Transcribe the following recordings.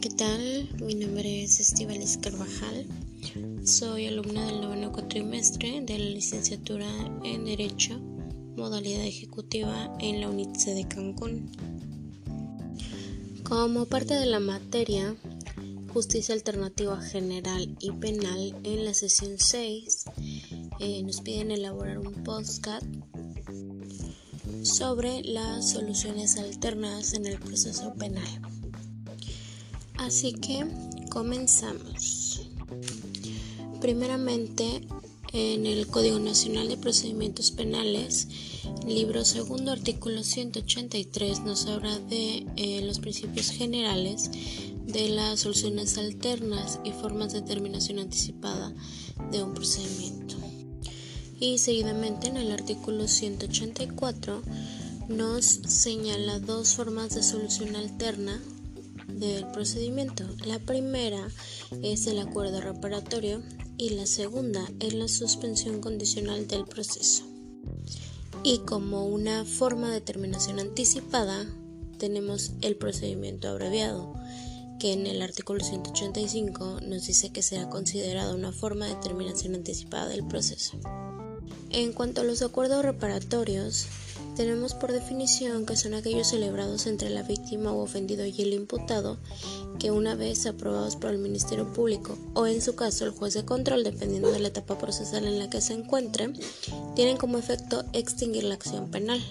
¿qué tal? Mi nombre es Estivalis Carvajal. Soy alumna del noveno cuatrimestre de la licenciatura en Derecho, modalidad ejecutiva en la UNITSE de Cancún. Como parte de la materia Justicia Alternativa General y Penal, en la sesión 6 eh, nos piden elaborar un postcat sobre las soluciones alternas en el proceso penal. Así que comenzamos. Primeramente, en el Código Nacional de Procedimientos Penales, libro segundo, artículo 183, nos habla de eh, los principios generales de las soluciones alternas y formas de terminación anticipada de un procedimiento. Y seguidamente en el artículo 184 nos señala dos formas de solución alterna del procedimiento. La primera es el acuerdo reparatorio y la segunda es la suspensión condicional del proceso. Y como una forma de terminación anticipada tenemos el procedimiento abreviado, que en el artículo 185 nos dice que será considerada una forma de terminación anticipada del proceso. En cuanto a los acuerdos reparatorios, tenemos por definición que son aquellos celebrados entre la víctima o ofendido y el imputado que una vez aprobados por el Ministerio Público o en su caso el juez de control, dependiendo de la etapa procesal en la que se encuentre, tienen como efecto extinguir la acción penal.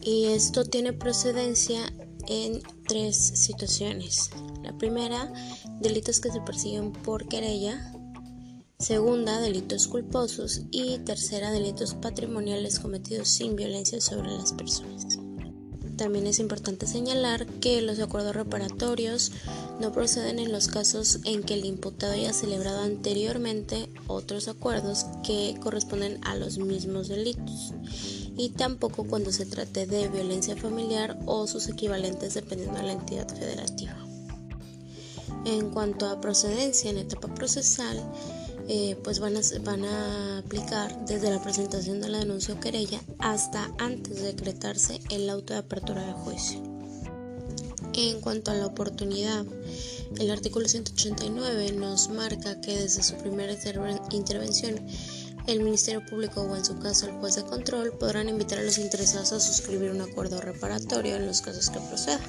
Y esto tiene procedencia en tres situaciones. La primera, delitos que se persiguen por querella, segunda, delitos culposos y tercera, delitos patrimoniales cometidos sin violencia sobre las personas. También es importante señalar que los acuerdos reparatorios no proceden en los casos en que el imputado haya celebrado anteriormente otros acuerdos que corresponden a los mismos delitos y tampoco cuando se trate de violencia familiar o sus equivalentes dependiendo de la entidad federativa. En cuanto a procedencia en etapa procesal, eh, pues van a, van a aplicar desde la presentación de la denuncia o querella hasta antes de decretarse el auto de apertura de juicio. En cuanto a la oportunidad, el artículo 189 nos marca que desde su primera intervención el Ministerio Público o en su caso el juez de control podrán invitar a los interesados a suscribir un acuerdo reparatorio en los casos que procedan.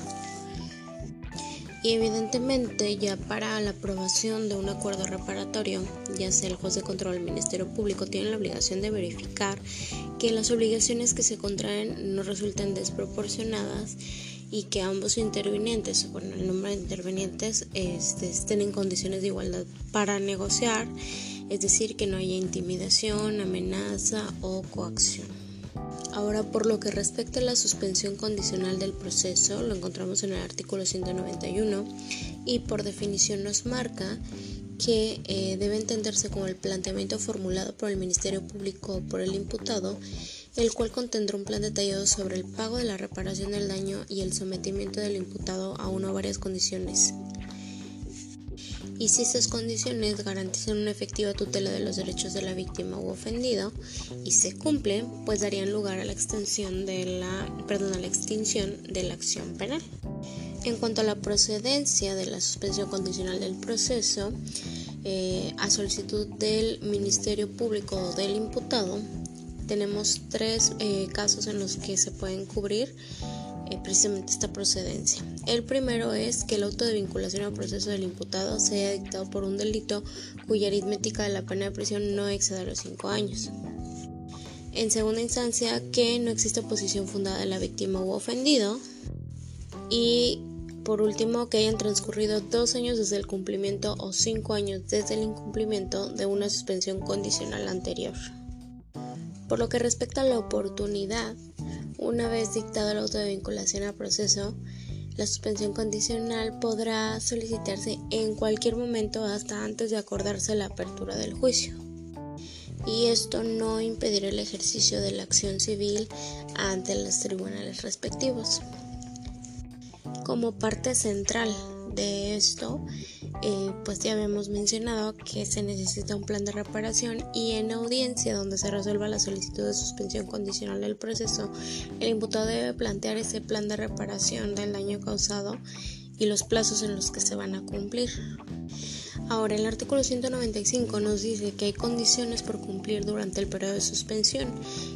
Y evidentemente ya para la aprobación de un acuerdo reparatorio, ya sea el juez de control o el Ministerio Público, tienen la obligación de verificar que las obligaciones que se contraen no resulten desproporcionadas y que ambos intervinientes, bueno, el número de intervinientes este, estén en condiciones de igualdad para negociar, es decir, que no haya intimidación, amenaza o coacción. Ahora, por lo que respecta a la suspensión condicional del proceso, lo encontramos en el artículo 191 y por definición nos marca que eh, debe entenderse como el planteamiento formulado por el Ministerio Público o por el imputado, el cual contendrá un plan detallado sobre el pago de la reparación del daño y el sometimiento del imputado a una o varias condiciones y si esas condiciones garantizan una efectiva tutela de los derechos de la víctima u ofendido y se cumplen, pues darían lugar a la extensión de la, perdón, a la extinción de la acción penal. En cuanto a la procedencia de la suspensión condicional del proceso, eh, a solicitud del Ministerio Público o del imputado, tenemos tres eh, casos en los que se pueden cubrir eh, precisamente esta procedencia. El primero es que el auto de vinculación al proceso del imputado sea dictado por un delito cuya aritmética de la pena de prisión no exceda los 5 años. En segunda instancia, que no existe oposición fundada de la víctima u ofendido. Y por último, que hayan transcurrido dos años desde el cumplimiento o cinco años desde el incumplimiento de una suspensión condicional anterior. Por lo que respecta a la oportunidad, una vez dictado el auto de vinculación al proceso, la suspensión condicional podrá solicitarse en cualquier momento hasta antes de acordarse la apertura del juicio. Y esto no impedirá el ejercicio de la acción civil ante los tribunales respectivos. Como parte central de esto, eh, pues ya habíamos mencionado que se necesita un plan de reparación y en audiencia donde se resuelva la solicitud de suspensión condicional del proceso, el imputado debe plantear ese plan de reparación del daño causado y los plazos en los que se van a cumplir. Ahora, el artículo 195 nos dice que hay condiciones por cumplir durante el periodo de suspensión,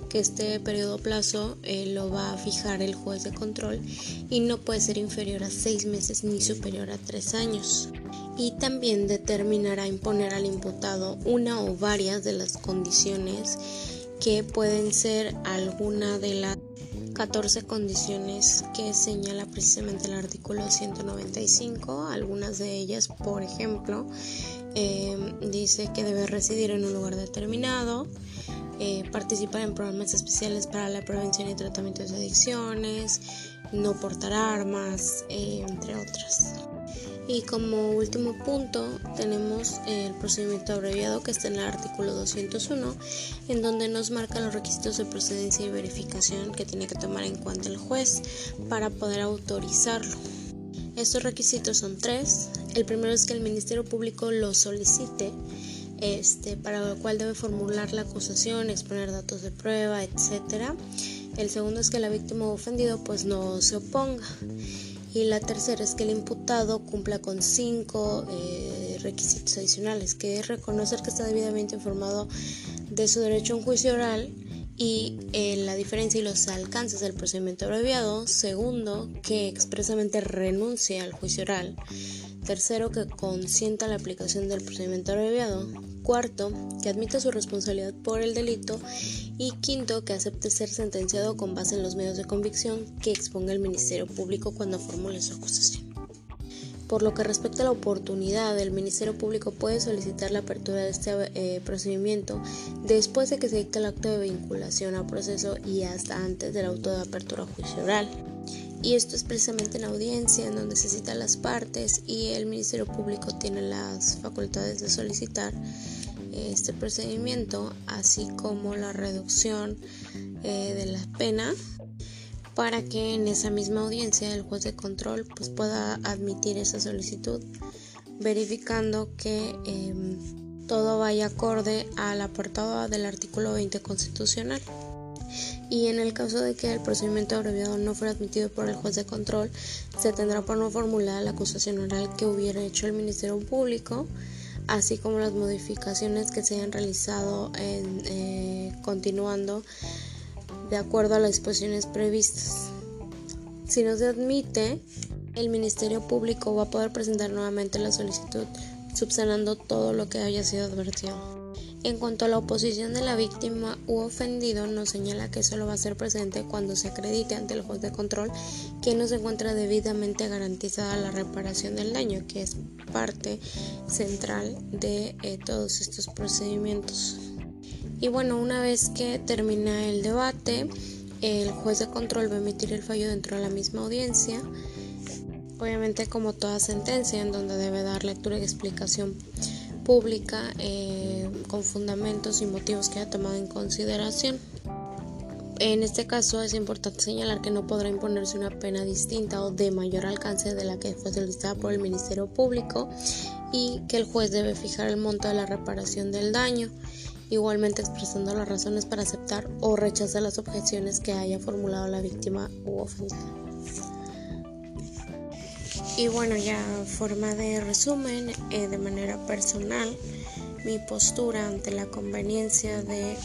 que este periodo plazo eh, lo va a fijar el juez de control y no puede ser inferior a seis meses ni superior a tres años. Y también determinará imponer al imputado una o varias de las condiciones que pueden ser alguna de las 14 condiciones que señala precisamente el artículo 195. Algunas de ellas, por ejemplo, em, dice que debe residir en un lugar determinado, eh, participar en programas especiales para la prevención y tratamiento de adicciones, no portar armas, eh, entre otras. Y como último punto tenemos el procedimiento abreviado que está en el artículo 201, en donde nos marca los requisitos de procedencia y verificación que tiene que tomar en cuenta el juez para poder autorizarlo. Estos requisitos son tres. El primero es que el Ministerio Público lo solicite, este, para lo cual debe formular la acusación, exponer datos de prueba, etc. El segundo es que la víctima ofendido pues no se oponga. Y la tercera es que el imputado cumpla con cinco eh, requisitos adicionales, que es reconocer que está debidamente informado de su derecho a un juicio oral y eh, la diferencia y los alcances del procedimiento abreviado. Segundo, que expresamente renuncie al juicio oral. Tercero, que consienta la aplicación del procedimiento abreviado. Cuarto, que admita su responsabilidad por el delito. Y quinto, que acepte ser sentenciado con base en los medios de convicción que exponga el Ministerio Público cuando formule su acusación. Por lo que respecta a la oportunidad, el Ministerio Público puede solicitar la apertura de este eh, procedimiento después de que se dicte el acto de vinculación al proceso y hasta antes del auto de apertura juicio oral y esto es precisamente en audiencia en donde se citan las partes y el Ministerio Público tiene las facultades de solicitar este procedimiento así como la reducción eh, de la pena para que en esa misma audiencia el juez de control pues, pueda admitir esa solicitud verificando que em, todo vaya acorde al apartado del artículo 20 constitucional. Y en el caso de que el procedimiento abreviado no fuera admitido por el juez de control, se tendrá por no formular la acusación oral que hubiera hecho el Ministerio Público, así como las modificaciones que se hayan realizado eh, continuando de acuerdo a las disposiciones previstas. Si no se admite, el Ministerio Público va a poder presentar nuevamente la solicitud subsanando todo lo que haya sido advertido. En cuanto a la oposición de la víctima u ofendido, nos señala que solo va a ser presente cuando se acredite ante el juez de control que no se encuentra debidamente garantizada la reparación del daño, que es parte central de eh, todos estos procedimientos. Y bueno, una vez que termina el debate, el juez de control va a emitir el fallo dentro de la misma audiencia, obviamente como toda sentencia en donde debe dar lectura y explicación pública eh, con fundamentos y motivos que haya tomado en consideración. En este caso es importante señalar que no podrá imponerse una pena distinta o de mayor alcance de la que fue solicitada por el Ministerio Público y que el juez debe fijar el monto de la reparación del daño, igualmente expresando las razones para aceptar o rechazar las objeciones que haya formulado la víctima u ofendida. Y bueno, ya forma de resumen, eh, de manera personal, mi postura ante la conveniencia de